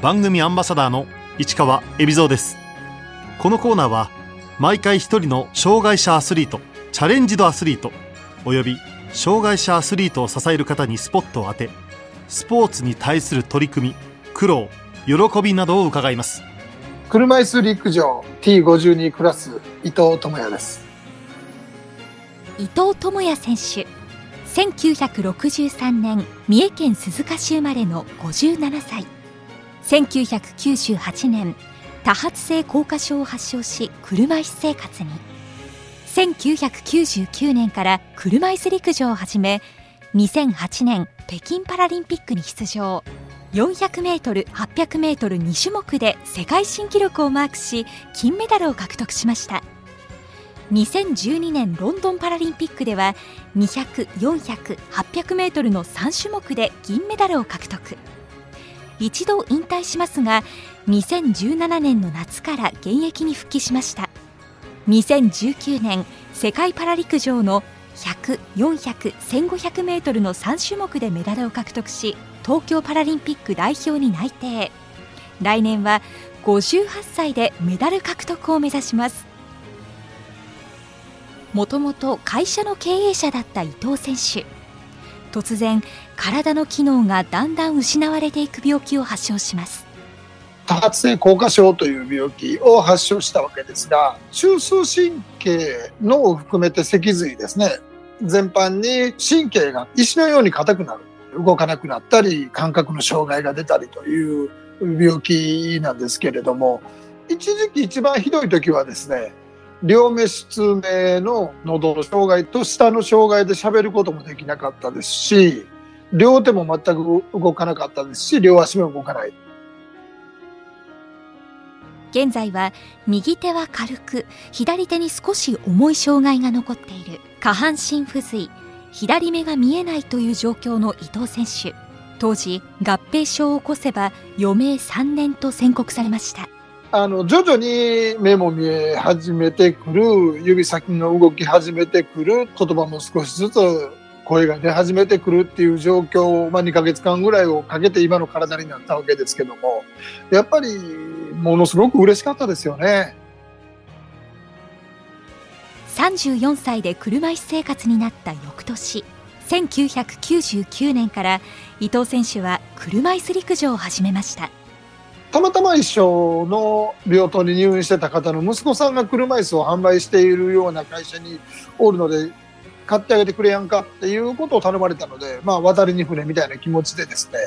番組アンバサダーの市川恵比蔵です。このコーナーは毎回一人の障害者アスリートチャレンジドアスリートおよび障害者アスリートを支える方にスポットを当てスポーツに対する取り組み苦労喜びなどを伺います。車椅子陸上 T52 クラス伊藤智也です。伊藤智也選手1963年三重県鈴鹿市生まれの57歳1998年多発性硬化症を発症し車椅子生活に。1999年から車椅子陸上を始め2008年北京パラリンピックに出場。400m、800m2 種目で世界新記録をマークし金メダルを獲得しました。2012年ロンドンパラリンピックでは200、400、800m の3種目で銀メダルを獲得。一度引退しますが2017年の夏から現役に復帰しました。2019年世界パラ陸上の100、400、1500メートルの3種目でメダルを獲得し東京パラリンピック代表に内定。来年は58歳でメダル獲得を目指します。もともと会社の経営者だった伊藤選手。突然体の機能がだんだん失われていく病気を発症します。多発性硬化症という病気を発症したわけですが中枢神経のを含めて脊髄ですね。全般に神経が石のように硬くなる動かなくなったり感覚の障害が出たりという病気なんですけれども一時期一番ひどい時はですね両目失明の喉の障害と舌の障害で喋ることもできなかったですし両手も全く動かなかったですし両足も動かない。現在は右手は軽く左手に少し重い障害が残っている下半身不随左目が見えないという状況の伊藤選手。当時合併症を起こせば余命3年と宣告されました。あの徐々に目も見え始めてくる指先の動き始めてくる言葉も少しずつ声が出始めてくるっていう状況を、まあ、2ヶ月間ぐらいをかけて今の体になったわけですけどもやっぱりものすごく嬉しかったですよね。34歳で車椅子生活になった翌年1999年から伊藤選手は車椅子陸上を始めましたたまたま一緒の病棟に入院してた方の息子さんが車椅子を販売しているような会社におるので買ってあげてくれやんかっていうことを頼まれたので、まあ、渡りに船みたいな気持ちでですね。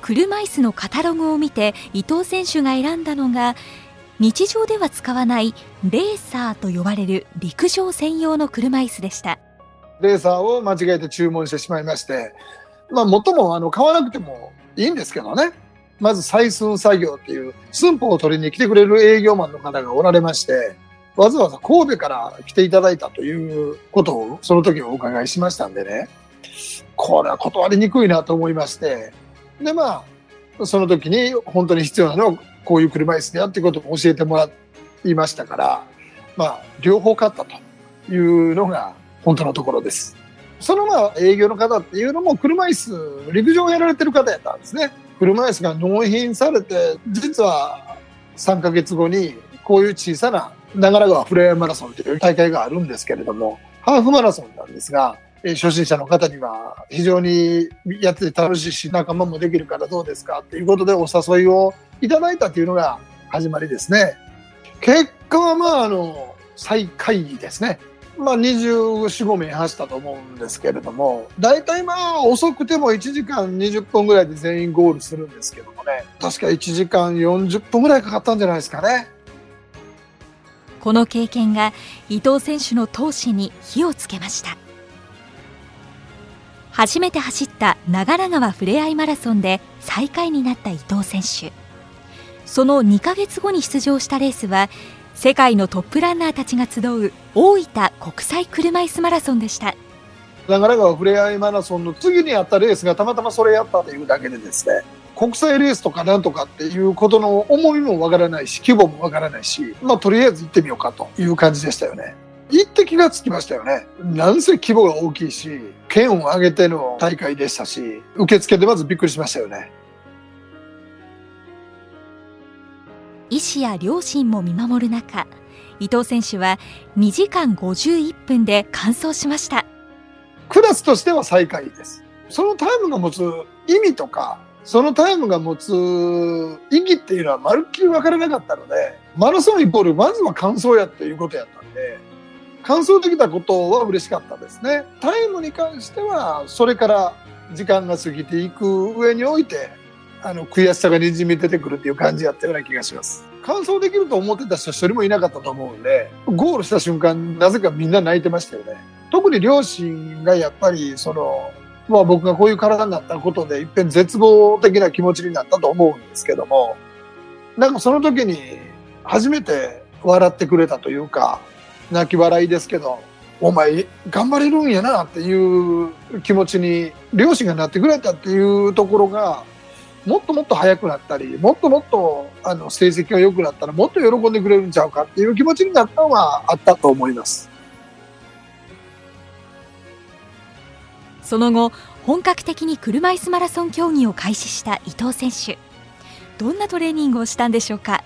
車椅子のカタログを見て伊藤選手が選んだのが日常では使わないレーサーと呼ばれる陸上専用の車椅子でした。レーサーを間違えて注文してしまいましてまあもっともあの買わなくてもいいんですけどねまず採寸作業っていう寸法を取りに来てくれる営業マンの方がおられましてわざわざ神戸から来ていただいたということをその時お伺いしましたんでねこれは断りにくいなと思いましてでまあその時に本当に必要なのはこういう車椅子であってことを教えてもらいましたからまあ両方買ったというのが本当のところです。そのまあ営業の方っていうのも車椅子陸上をやられてる方やったんですね。車椅子が納品されて実は3ヶ月後にこういう小さな長良川フレアマラソンという大会があるんですけれどもハーフマラソンなんですが初心者の方には非常にやってて楽しいし仲間もできるからどうですかっていうことでお誘いをいただいたというのが始まりですね。結果はまああの最下位ですね。まあ24、5名走ったと思うんですけれども、大体まあ遅くても1時間20分ぐらいで全員ゴールするんですけどもね、確か1時間40分ぐらいかかったんじゃないですかね。この経験が伊藤選手の闘志に火をつけました。初めて走った長良川ふれあいマラソンで最下位になった伊藤選手その2ヶ月後に出場したレースは世界のトップランナーたちが集う大分国際車椅子マラソンでした長良川ふれあいマラソンの次にあったレースがたまたまそれやったというだけでですね国際レースとかなんとかっていうことの重みもわからないし規模もわからないしまあとりあえず行ってみようかという感じでしたよね行って気がつきましたよね。なんせ規模が大きいし、県を挙げての大会でしたし、受付でまずびっくりしましたよね。医師や両親も見守る中伊藤選手は2時間51分で完走しました。クラスとしては最下位です。そのタイムが持つ意味とかそのタイムが持つ意義っていうのはまるっきり分からなかったのでマラソンイコールまずは完走やっていうことやったんで完走できたことは嬉しかったですね。タイムに関してはそれから時間が過ぎていく上においてあの悔しさがにじみ出てくるっていう感じやったような気がします。完走できると思ってた人一人もいなかったと思うんでゴールした瞬間なぜかみんな泣いてましたよね。特に両親がやっぱりそのまあ僕がこういう体になったことで一遍絶望的な気持ちになったと思うんですけどもなんかその時に初めて笑ってくれたというか泣き笑いですけどお前頑張れるんやなっていう気持ちに両親がなってくれたっていうところがもっともっと速くなったりもっともっとあの成績が良くなったらもっと喜んでくれるんちゃうかっていう気持ちになったのはあったと思います。その後本格的に車椅子マラソン競技を開始した伊藤選手。どんなトレーニングをしたんでしょうか？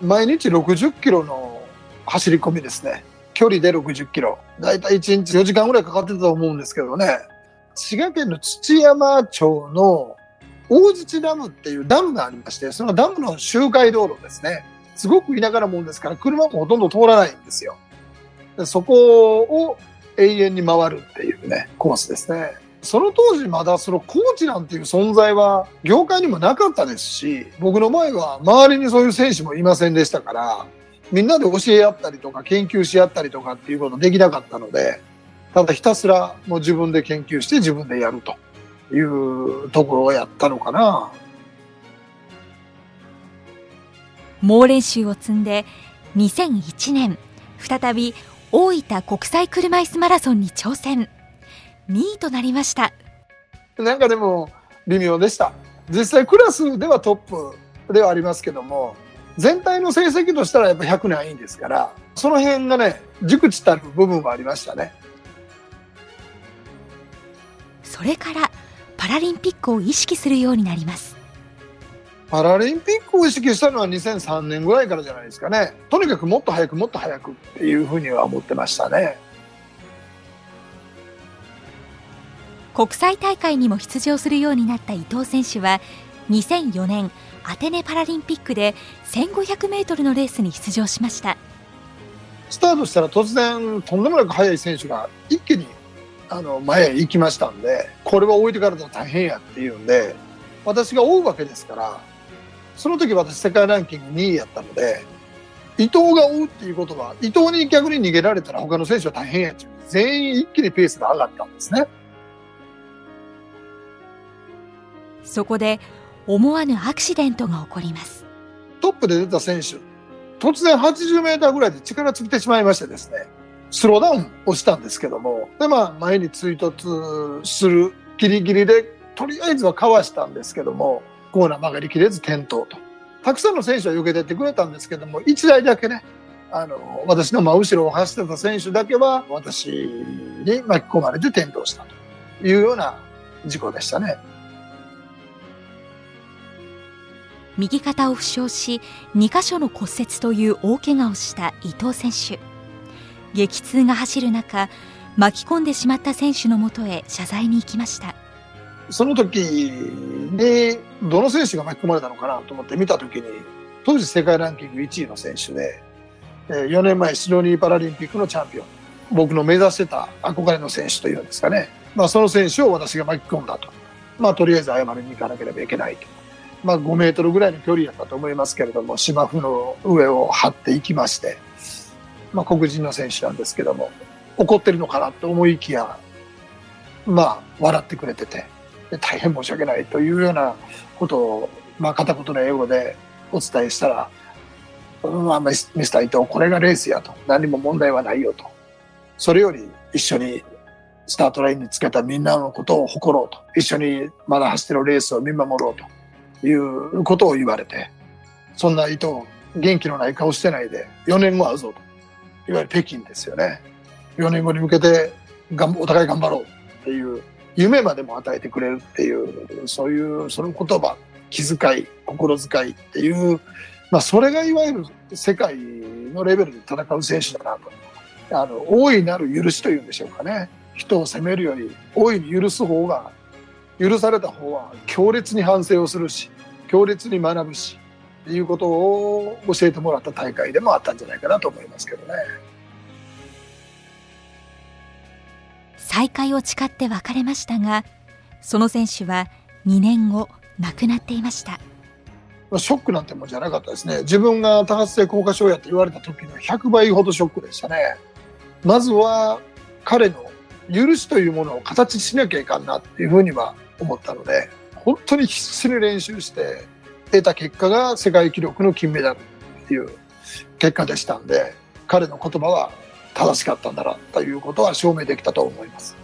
毎日60キロの走り込みですね。距離で60キロ。だいたい1日4時間ぐらいかかってたと思うんですけどね。滋賀県の土山町の大槌ダムっていうダムがありましてそのダムの周回道路ですね。すごく田舎なもんですから車もほとんど通らないんですよ。でそこを永遠に回るっていうね、コースですね。その当時まだそのコーチなんていう存在は業界にもなかったですし、僕の前は周りにそういう選手もいませんでしたから、みんなで教え合ったりとか研究し合ったりとかっていうことできなかったので、ただひたすらもう自分で研究して自分でやると。いうところをやったのかな。猛練習を積んで2001年再び大分国際車椅子マラソンに挑戦。2位となりました。なんかでも微妙でした。実際クラスではトップではありますけども全体の成績としたらやっぱ100ないんですからその辺がね熟知たる部分はありましたね。それからパラリンピックを意識するようになりますパラリンピックを意識したのは2003年ぐらいからじゃないですかね。とにかくもっと早くもっと早くっていうふうには思ってましたね。国際大会にも出場するようになった伊藤選手は2004年アテネパラリンピックで1500メートルのレースに出場しましたスタートしたら突然とんでもなく速い選手が一気にあの前へ行きましたんでこれは置いてからだと大変やっていうんで私が追うわけですからその時私世界ランキング2位やったので、伊藤が追うっていうことは、伊藤に逆に逃げられたら他の選手は大変やっちゃう。全員一気にペースが上がったんですね。そこで思わぬアクシデントが起こります。トップで出た選手、突然80メーターぐらいで力尽きてしまいましてですね、スローダウンをしたんですけども、で、まあ、前に追突するギリギリで、とりあえずはかわしたんですけども、コーナー曲がりきれず転倒と。たくさんの選手は避けてってくれたんですけども、1台だけね、あの、私の真後ろを走ってた選手だけは、私に巻き込まれて転倒したというような事故でしたね。右肩を負傷し、2箇所の骨折という大怪我をした伊藤選手。激痛が走る中、巻き込んでしまった選手のもとへ謝罪に行きました。その時に、どの選手が巻き込まれたのかなと思って見た時に、当時世界ランキング1位の選手で、4年前シドニーパラリンピックのチャンピオン、僕の目指してた憧れの選手というんですかね、まあ、その選手を私が巻き込んだと。まあ、とりあえず謝りに行かなければいけないと。まあ、5メートルぐらいの距離やったと思いますけれども、芝生の上を張っていきまして、まあ、黒人の選手なんですけども、怒ってるのかなと思いきや、まあ、笑ってくれてて、大変申し訳ないというようなことを、まあ、片言の英語でお伝えしたら、まあ、ミスター伊藤、これがレースやと。何も問題はないよと。それより一緒にスタートラインにつけたみんなのことを誇ろうと。一緒にまだ走ってるレースを見守ろうということを言われて、そんな伊藤、元気のない顔してないで、4年後会うぞと。いわゆる北京ですよね。4年後に向けてがんお互い頑張ろうっていう夢までも与えてくれるっていう、そういう、その言葉、気遣い、心遣いっていうまあ、それがいわゆる世界のレベルで戦う選手だなと。あの、大いなる許しというんでしょうかね。人を責めるより、大いに許す方が、許された方は強烈に反省をするし、強烈に学ぶし、いうことを教えてもらった大会でもあったんじゃないかなと思いますけどね。再会を誓って別れましたが、その選手は2年後亡くなっていました。ショックなんてもんじゃなかったですね。自分が多発性硬化症やって言われた時の100倍ほどショックでしたね。まずは彼の許しというものを形しなきゃいかんなっていうふうには思ったので、本当に必死に練習して得た結果が世界記録の金メダルっていう結果でしたんで、彼の言葉は正しかったんだなということは証明できたと思います。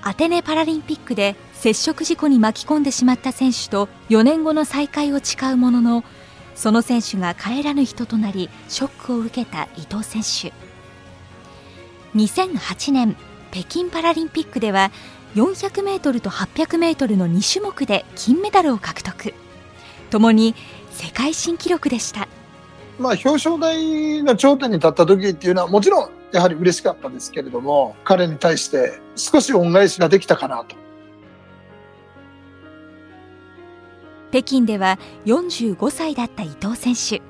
アテネパラリンピックで接触事故に巻き込んでしまった選手と4年後の再会を誓うもののその選手が帰らぬ人となりショックを受けた伊藤選手2008年北京パラリンピックでは 400m と 800m の2種目で金メダルを獲得。ともに世界新記録でした。まあ表彰台の頂点に立った時っていうのはもちろんやはり嬉しかったですけれども彼に対して少し恩返しができたかなと。北京では45歳だった伊藤選手。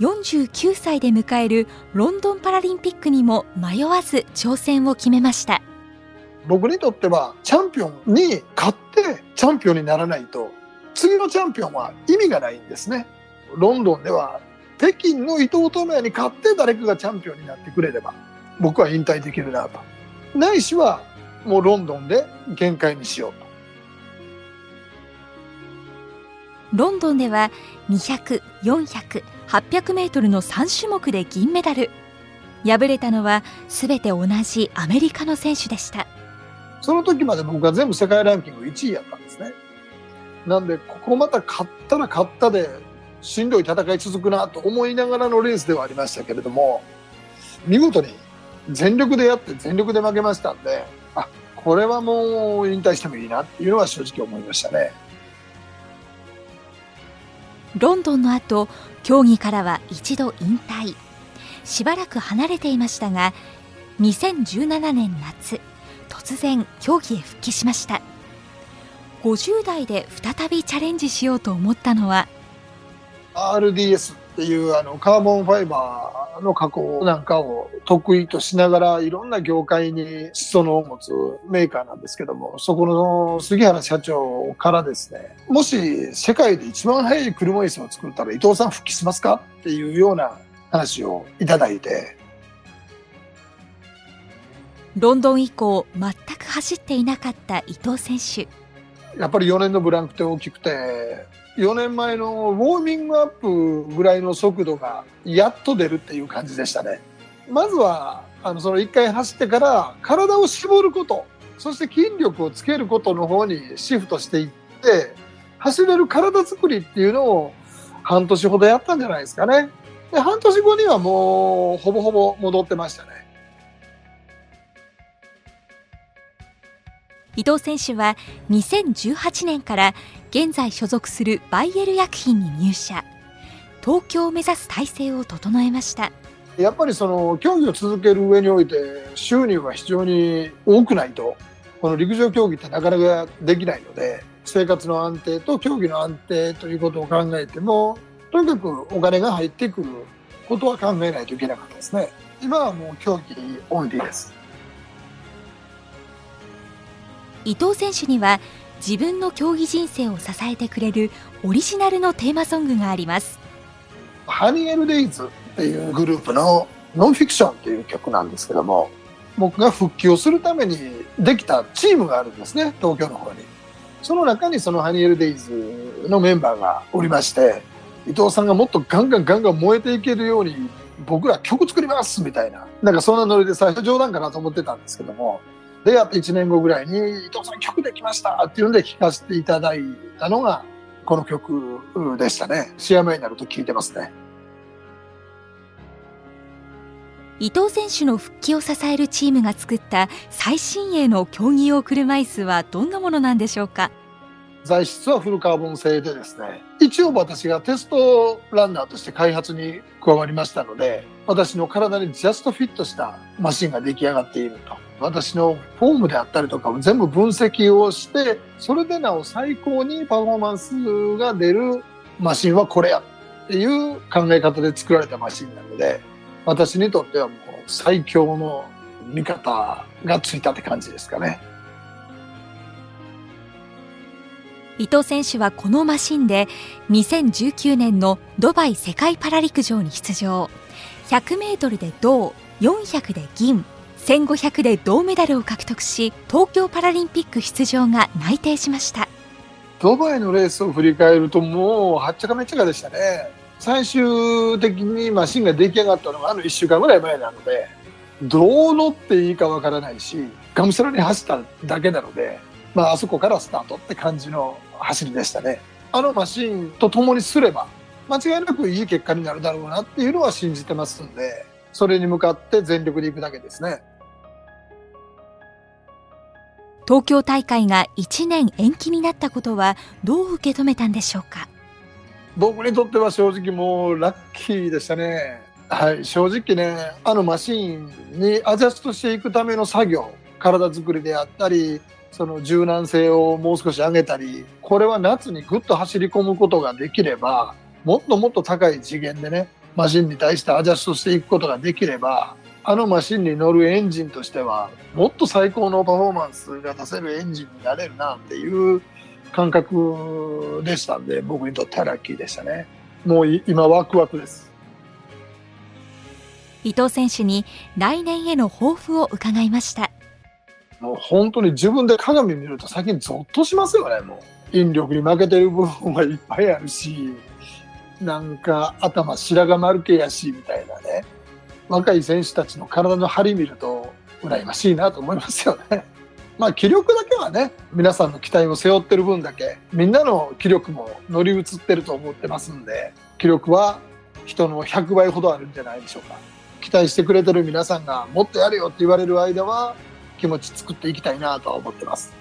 49歳で迎えるロンドンパラリンピックにも迷わず挑戦を決めました僕にとってはチャンピオンに勝ってチャンピオンにならないと次のチャンピオンは意味がないんですね。ロンドンでは北京の伊藤智也に勝って誰かがチャンピオンになってくれれば僕は引退できるなと。ないしはもうロンドンで限界にしようと。ロンドンでは200、400、800メートルの3種目で銀メダル。敗れたのはすべて同じアメリカの選手でした。その時まで僕は全部世界ランキング1位やったんですね。なんでここまた勝ったら勝ったでしんどい戦い続くなと思いながらのレースではありましたけれども見事に全力でやって全力で負けましたんであこれはもう引退してもいいなっていうのは正直思いましたね。ロンドンの後競技からは一度引退。しばらく離れていましたが2017年夏。突然競技へ復帰しました。50代で再びチャレンジしようと思ったのは RDS っていうあのカーボンファイバーの加工なんかを得意としながらいろんな業界に裾野を持つメーカーなんですけどもそこの杉原社長からですねもし世界で一番速い車椅子を作ったら伊藤さん復帰しますか？っていうような話をいただいてロンドン以降全く走っていなかった伊藤選手やっぱり4年のブランクって大きくて4年前のウォーミングアップぐらいの速度がやっと出るっていう感じでしたね。まずはあのその1回走ってから体を絞ることそして筋力をつけることの方にシフトしていって走れる体作りっていうのを半年ほどやったんじゃないですかね。で半年後にはもうほぼほぼ戻ってましたね。伊藤選手は2018年から現在所属するバイエル薬品に入社。東京を目指す体制を整えました。やっぱりその競技を続ける上において収入が非常に多くないとこの陸上競技ってなかなかできないので生活の安定と競技の安定ということを考えてもとにかくお金が入ってくることは考えないといけなかったですね。今はもう競技オンリーです。伊藤選手には自分の競技人生を支えてくれるオリジナルのテーマソングがあります。ハニエルデイズっていうグループのノンフィクションっていう曲なんですけども僕が復帰をするためにできたチームがあるんですね東京の方に。その中にそのハニエルデイズのメンバーがおりまして伊藤さんがもっとガンガンガンガン燃えていけるように僕ら曲作りますみたいななんかそんなノリで最初冗談かなと思ってたんですけどもでやっぱ1年後ぐらいに伊藤さん曲できましたっていうんで聴かせていただいたのがこの曲でしたね。試合前になると聴いてますね。伊藤選手の復帰を支えるチームが作った最新鋭の競技用車椅子はどんなものなんでしょうか？材質はフルカーボン製でですね、一応私がテストランナーとして開発に加わりましたので、私の体にジャストフィットしたマシンが出来上がっていると。私のフォームであったりとかを全部分析をして、それでなお最高にパフォーマンスが出るマシンはこれやっていう考え方で作られたマシンなので、私にとってはもう最強の味方がついたって感じですかね。伊藤選手はこのマシンで2019年のドバイ世界パラ陸上に出場。100メートルで銅400で銀1500で銅メダルを獲得し東京パラリンピック出場が内定しました。ドバイのレースを振り返るともうはっちゃかめっちゃかでしたね。最終的にマシンが出来上がったのがあの1週間ぐらい前なのでどう乗っていいかわからないしがむしゃらに走っただけなので、まあ、あそこからスタートって感じの走りでしたね。あのマシンと共にすれば、間違いなくいい結果になるだろうなっていうのは信じてますんで、それに向かって全力でいくだけですね。東京大会が1年延期になったことはどう受け止めたんでしょうか？僕にとっては正直もうラッキーでしたね。はい、正直ね、あのマシンにアジャストしていくための作業、体作りであったり、その柔軟性をもう少し上げたり、これは夏にぐっと走り込むことができれば、もっともっと高い次元でね、マシンに対してアジャストしていくことができれば、あのマシンに乗るエンジンとしては、もっと最高のパフォーマンスが出せるエンジンになれるなっていう感覚でしたんで、僕にとってはラッキーでしたね。もう今ワクワクです。伊藤選手に来年への抱負を伺いました。もう本当に自分で鏡見ると最近ゾッとしますよね、もう。引力に負けてる部分はいっぱいあるし、なんか頭白髪丸けやし、みたいなね。若い選手たちの体の張り見ると、羨ましいなと思いますよね。まあ気力だけはね、皆さんの期待を背負ってる分だけ、みんなの気力も乗り移ってると思ってますんで、気力は人の100倍ほどあるんじゃないでしょうか。期待してくれてる皆さんがもっとやれよって言われる間は気持ち作っていきたいなとは思ってます。